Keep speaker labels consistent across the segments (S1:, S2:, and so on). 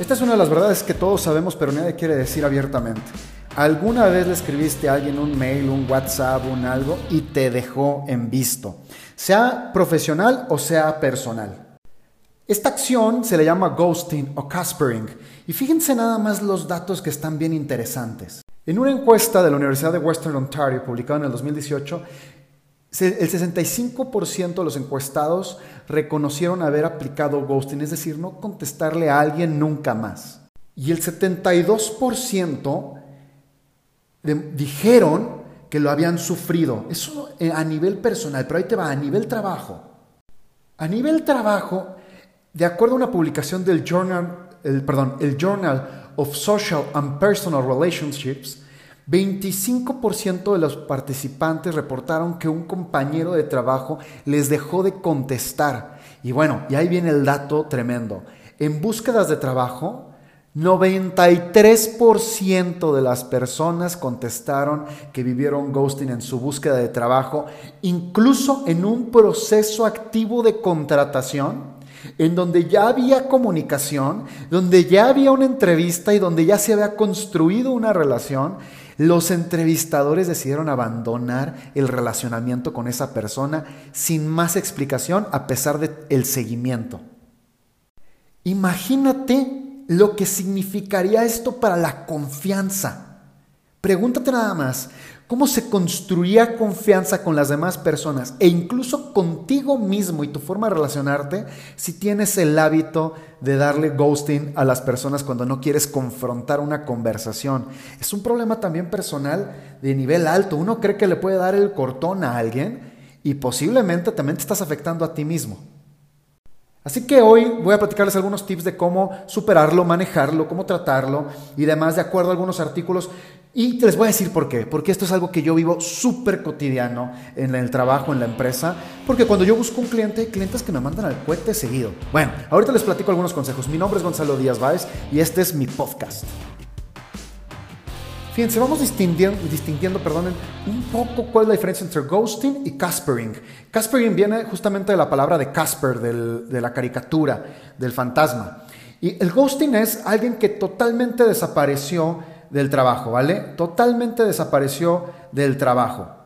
S1: Esta es una de las verdades que todos sabemos, pero nadie quiere decir abiertamente. ¿Alguna vez le escribiste a alguien un mail, un WhatsApp, un algo y te dejó en visto? Sea profesional o sea personal. Esta acción se le llama ghosting o caspering. Y fíjense nada más los datos que están bien interesantes. En una encuesta de la Universidad de Western Ontario publicada en el 2018, el 65% de los encuestados reconocieron haber aplicado ghosting, es decir, no contestarle a alguien nunca más. Y el 72% dijeron que lo habían sufrido. Eso eh, a nivel personal, pero ahí te va, a nivel trabajo. A nivel trabajo, de acuerdo a una publicación del Journal, perdón, el Journal of Social and Personal Relationships, 25% de los participantes reportaron que un compañero de trabajo les dejó de contestar. Y bueno, y ahí viene el dato tremendo. En búsquedas de trabajo, 93% de las personas contestaron que vivieron ghosting en su búsqueda de trabajo, incluso en un proceso activo de contratación en donde ya había comunicación, donde ya había una entrevista y donde ya se había construido una relación los entrevistadores decidieron abandonar el relacionamiento con esa persona sin más explicación a pesar del el seguimiento. Imagínate lo que significaría esto para la confianza. Pregúntate nada más, cómo se construía confianza con las demás personas e incluso contigo mismo y tu forma de relacionarte si tienes el hábito de darle ghosting a las personas cuando no quieres confrontar una conversación. Es un problema también personal de nivel alto. Uno cree que le puede dar el cortón a alguien y posiblemente también te estás afectando a ti mismo. Así que hoy voy a platicarles algunos tips de cómo superarlo, manejarlo, cómo tratarlo y demás de acuerdo a algunos artículos y les voy a decir por qué, porque esto es algo que yo vivo súper cotidiano en el trabajo, en la empresa, porque cuando yo busco un cliente, clientes que me mandan al cohete seguido. Bueno, ahorita les platico algunos consejos. Mi nombre es Gonzalo Díaz Báez y este es mi podcast. Fíjense, vamos distinguiendo, distinguiendo perdón, un poco cuál es la diferencia entre ghosting y caspering. Caspering viene justamente de la palabra de Casper, de la caricatura, del fantasma. Y el ghosting es alguien que totalmente desapareció del trabajo, ¿vale? Totalmente desapareció del trabajo.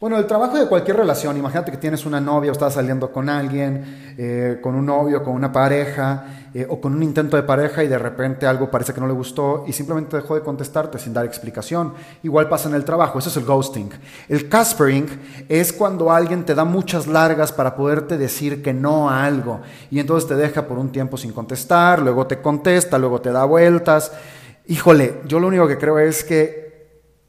S1: Bueno, el trabajo de cualquier relación, imagínate que tienes una novia o estás saliendo con alguien, eh, con un novio, con una pareja, eh, o con un intento de pareja y de repente algo parece que no le gustó y simplemente dejó de contestarte sin dar explicación. Igual pasa en el trabajo, eso es el ghosting. El caspering es cuando alguien te da muchas largas para poderte decir que no a algo y entonces te deja por un tiempo sin contestar, luego te contesta, luego te da vueltas híjole, yo lo único que creo es que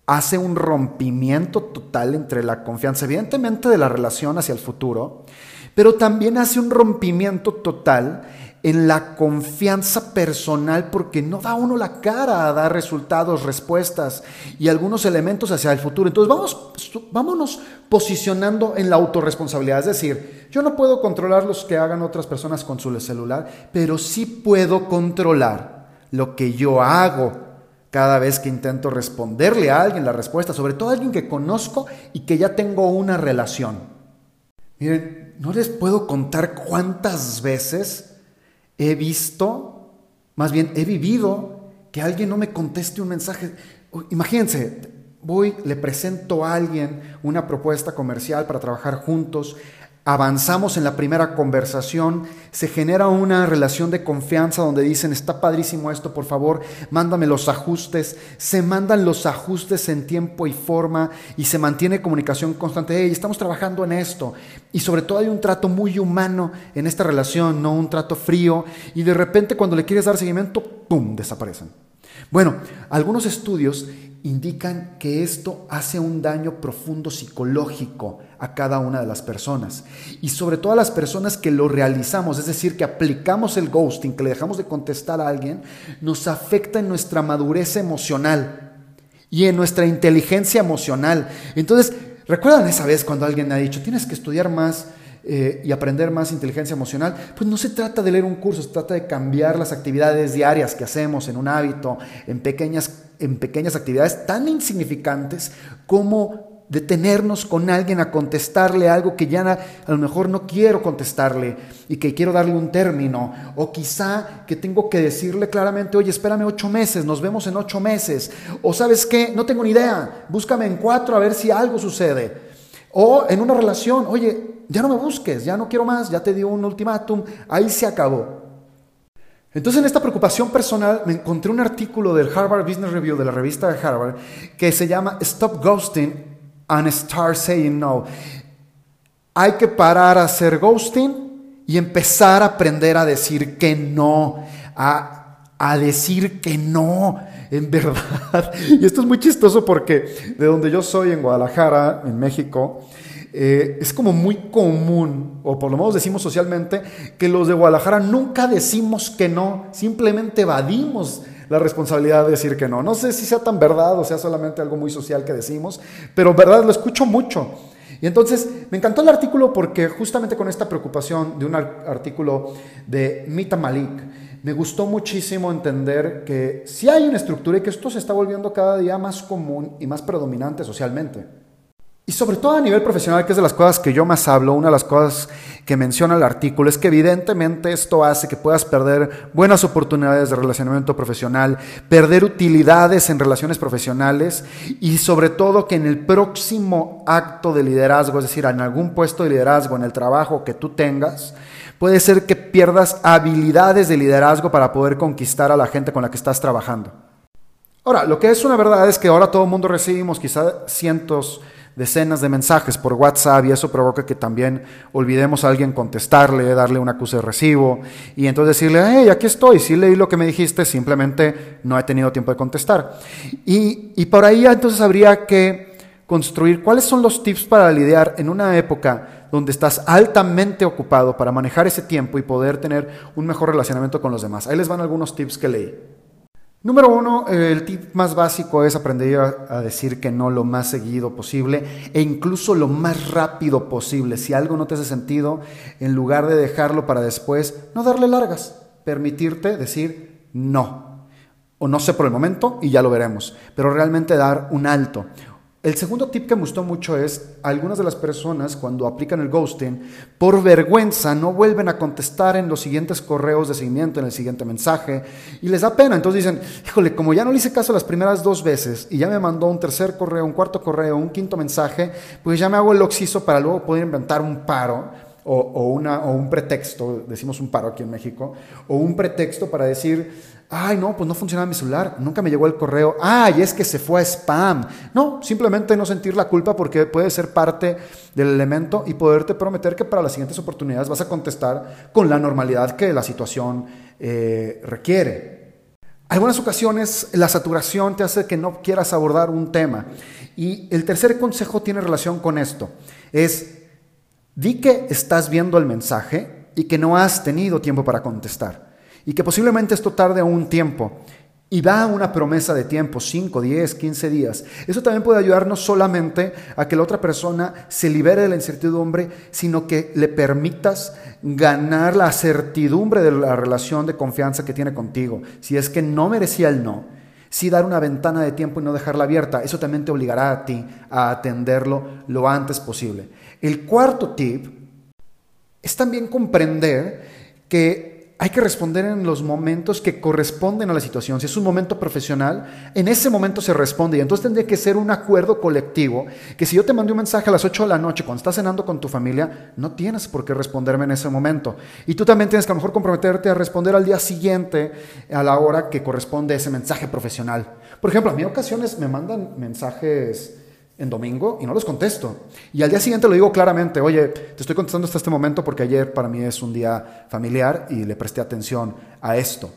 S1: hace un rompimiento total entre la confianza, evidentemente de la relación hacia el futuro, pero también hace un rompimiento total en la confianza personal porque no da uno la cara a dar resultados, respuestas y algunos elementos hacia el futuro. Entonces vamos, vámonos posicionando en la autorresponsabilidad. Es decir, yo no puedo controlar los que hagan otras personas con su celular, pero sí puedo controlar lo que yo hago cada vez que intento responderle a alguien la respuesta, sobre todo a alguien que conozco y que ya tengo una relación. Miren, no les puedo contar cuántas veces he visto, más bien he vivido, que alguien no me conteste un mensaje. Imagínense, voy, le presento a alguien una propuesta comercial para trabajar juntos, avanzamos en la primera conversación, se genera una relación de confianza donde dicen, está padrísimo esto, por favor, mándame los ajustes, se mandan los ajustes en tiempo y forma y se mantiene comunicación constante, hey, estamos trabajando en esto y sobre todo hay un trato muy humano en esta relación, no un trato frío y de repente cuando le quieres dar seguimiento, ¡pum!, desaparecen. Bueno, algunos estudios indican que esto hace un daño profundo psicológico a cada una de las personas y sobre todo a las personas que lo realizamos, es decir, que aplicamos el ghosting, que le dejamos de contestar a alguien, nos afecta en nuestra madurez emocional y en nuestra inteligencia emocional. Entonces, ¿recuerdan esa vez cuando alguien ha dicho, tienes que estudiar más? Eh, y aprender más inteligencia emocional, pues no se trata de leer un curso, se trata de cambiar las actividades diarias que hacemos en un hábito, en pequeñas, en pequeñas actividades tan insignificantes como detenernos con alguien a contestarle algo que ya a lo mejor no quiero contestarle y que quiero darle un término. O quizá que tengo que decirle claramente, oye, espérame ocho meses, nos vemos en ocho meses. O sabes qué, no tengo ni idea, búscame en cuatro a ver si algo sucede. O en una relación, oye, ya no me busques, ya no quiero más, ya te dio un ultimátum, ahí se acabó. Entonces en esta preocupación personal me encontré un artículo del Harvard Business Review de la revista de Harvard que se llama Stop Ghosting and Start Saying No. Hay que parar a hacer ghosting y empezar a aprender a decir que no, a, a decir que no, en verdad. Y esto es muy chistoso porque de donde yo soy, en Guadalajara, en México, eh, es como muy común, o por lo menos decimos socialmente, que los de Guadalajara nunca decimos que no, simplemente evadimos la responsabilidad de decir que no. No sé si sea tan verdad o sea solamente algo muy social que decimos, pero verdad lo escucho mucho. Y entonces me encantó el artículo porque justamente con esta preocupación de un artículo de Mita Malik, me gustó muchísimo entender que si hay una estructura y que esto se está volviendo cada día más común y más predominante socialmente. Y sobre todo a nivel profesional, que es de las cosas que yo más hablo, una de las cosas que menciona el artículo es que evidentemente esto hace que puedas perder buenas oportunidades de relacionamiento profesional, perder utilidades en relaciones profesionales y sobre todo que en el próximo acto de liderazgo, es decir, en algún puesto de liderazgo, en el trabajo que tú tengas, puede ser que pierdas habilidades de liderazgo para poder conquistar a la gente con la que estás trabajando. Ahora, lo que es una verdad es que ahora todo el mundo recibimos quizá cientos decenas de mensajes por WhatsApp y eso provoca que también olvidemos a alguien contestarle, darle un acuse de recibo y entonces decirle, hey, aquí estoy, sí leí lo que me dijiste, simplemente no he tenido tiempo de contestar. Y, y por ahí entonces habría que construir cuáles son los tips para lidiar en una época donde estás altamente ocupado para manejar ese tiempo y poder tener un mejor relacionamiento con los demás. Ahí les van algunos tips que leí. Número uno, el tip más básico es aprender a, decir que no lo más seguido posible e incluso lo más rápido posible. Si algo no te hace sentido, en lugar de dejarlo para después, no darle largas, permitirte decir no. O no sé por el momento y ya lo veremos, pero realmente dar un alto. El segundo tip que me gustó mucho es, algunas de las personas cuando aplican el ghosting, por vergüenza no vuelven a contestar en los siguientes correos de seguimiento, en el siguiente mensaje, y les da pena. Entonces dicen, híjole, como ya no le hice caso las primeras dos veces y ya me mandó un tercer correo, un cuarto correo, un quinto mensaje, pues ya me hago el oxiso para luego poder inventar un paro o, una, o un pretexto, decimos un paro aquí en México, o un pretexto para decir, ay, no, pues no funcionaba mi celular, nunca me llegó el correo, ay, es que se fue a spam. No, simplemente no sentir la culpa porque puede ser parte del elemento y poderte prometer que para las siguientes oportunidades vas a contestar con la normalidad que la situación eh, requiere. Algunas ocasiones la saturación te hace que no quieras abordar un tema. Y el tercer consejo tiene relación con esto. Es Di que estás viendo el mensaje y que no has tenido tiempo para contestar y que posiblemente esto tarde un tiempo y da una promesa de tiempo, 5, 10, 15 días. Eso también puede ayudar no solamente a que la otra persona se libere de la incertidumbre, sino que le permitas ganar la certidumbre de la relación de confianza que tiene contigo. Si es que no merecía el no, si dar una ventana de tiempo y no dejarla abierta, eso también te obligará a ti a atenderlo lo antes posible. El cuarto tip es también comprender que hay que responder en los momentos que corresponden a la situación. Si es un momento profesional, en ese momento se responde. Y entonces tendría que ser un acuerdo colectivo que si yo te mandé un mensaje a las 8 de la noche cuando estás cenando con tu familia, no tienes por qué responderme en ese momento. Y tú también tienes que a lo mejor comprometerte a responder al día siguiente a la hora que corresponde ese mensaje profesional. Por ejemplo, a mí ocasiones me mandan mensajes en domingo y no los contesto. Y al día siguiente lo digo claramente, oye, te estoy contestando hasta este momento porque ayer para mí es un día familiar y le presté atención a esto.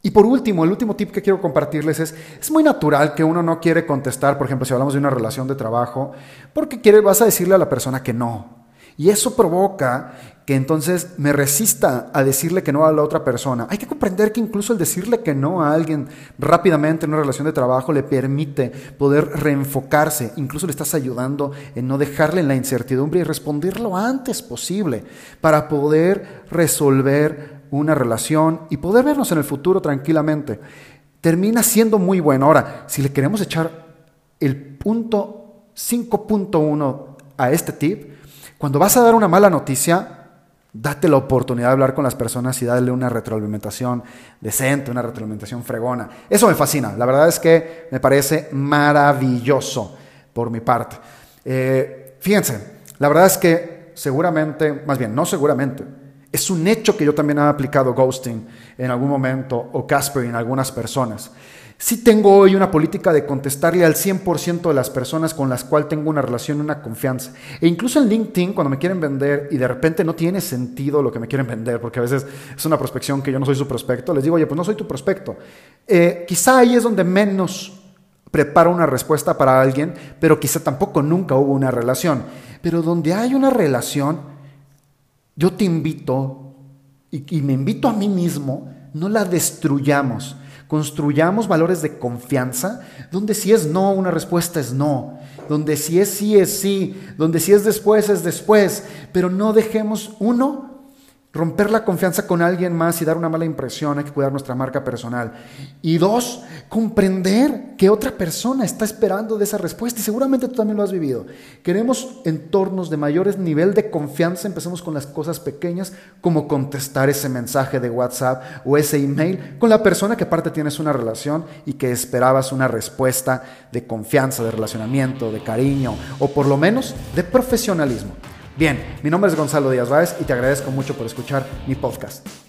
S1: Y por último, el último tip que quiero compartirles es, es muy natural que uno no quiere contestar, por ejemplo, si hablamos de una relación de trabajo, porque quiere, vas a decirle a la persona que no. Y eso provoca que entonces me resista a decirle que no a la otra persona. Hay que comprender que incluso el decirle que no a alguien rápidamente en una relación de trabajo le permite poder reenfocarse, incluso le estás ayudando en no dejarle en la incertidumbre y responder lo antes posible para poder resolver una relación y poder vernos en el futuro tranquilamente. Termina siendo muy bueno. Ahora, si le queremos echar el punto 5.1 a este tip, cuando vas a dar una mala noticia, date la oportunidad de hablar con las personas y darle una retroalimentación decente, una retroalimentación fregona. Eso me fascina, la verdad es que me parece maravilloso por mi parte. Eh, fíjense, la verdad es que seguramente, más bien, no seguramente, es un hecho que yo también he aplicado ghosting en algún momento o Casper en algunas personas. Sí tengo hoy una política de contestarle al 100% de las personas con las cuales tengo una relación, una confianza. E incluso en LinkedIn, cuando me quieren vender y de repente no tiene sentido lo que me quieren vender, porque a veces es una prospección que yo no soy su prospecto, les digo, oye, pues no soy tu prospecto. Eh, quizá ahí es donde menos preparo una respuesta para alguien, pero quizá tampoco nunca hubo una relación. Pero donde hay una relación, yo te invito y, me invito a mí mismo, no la destruyamos. Construyamos valores de confianza, donde si es no, una respuesta es no, donde si es sí, es sí, donde si es después, es después, pero no dejemos, uno, romper la confianza con alguien más y dar una mala impresión, hay que cuidar nuestra marca personal. Y dos, comprender que otra persona está esperando de esa respuesta y seguramente tú también lo has vivido. Queremos entornos de mayor nivel de confianza, empecemos con las cosas pequeñas, como contestar ese mensaje de WhatsApp o ese email con la persona que aparte tienes una relación y que esperabas una respuesta de confianza, de relacionamiento, de cariño o por lo menos de profesionalismo. Bien, mi nombre es Gonzalo Díaz Báez y te agradezco mucho por escuchar mi podcast.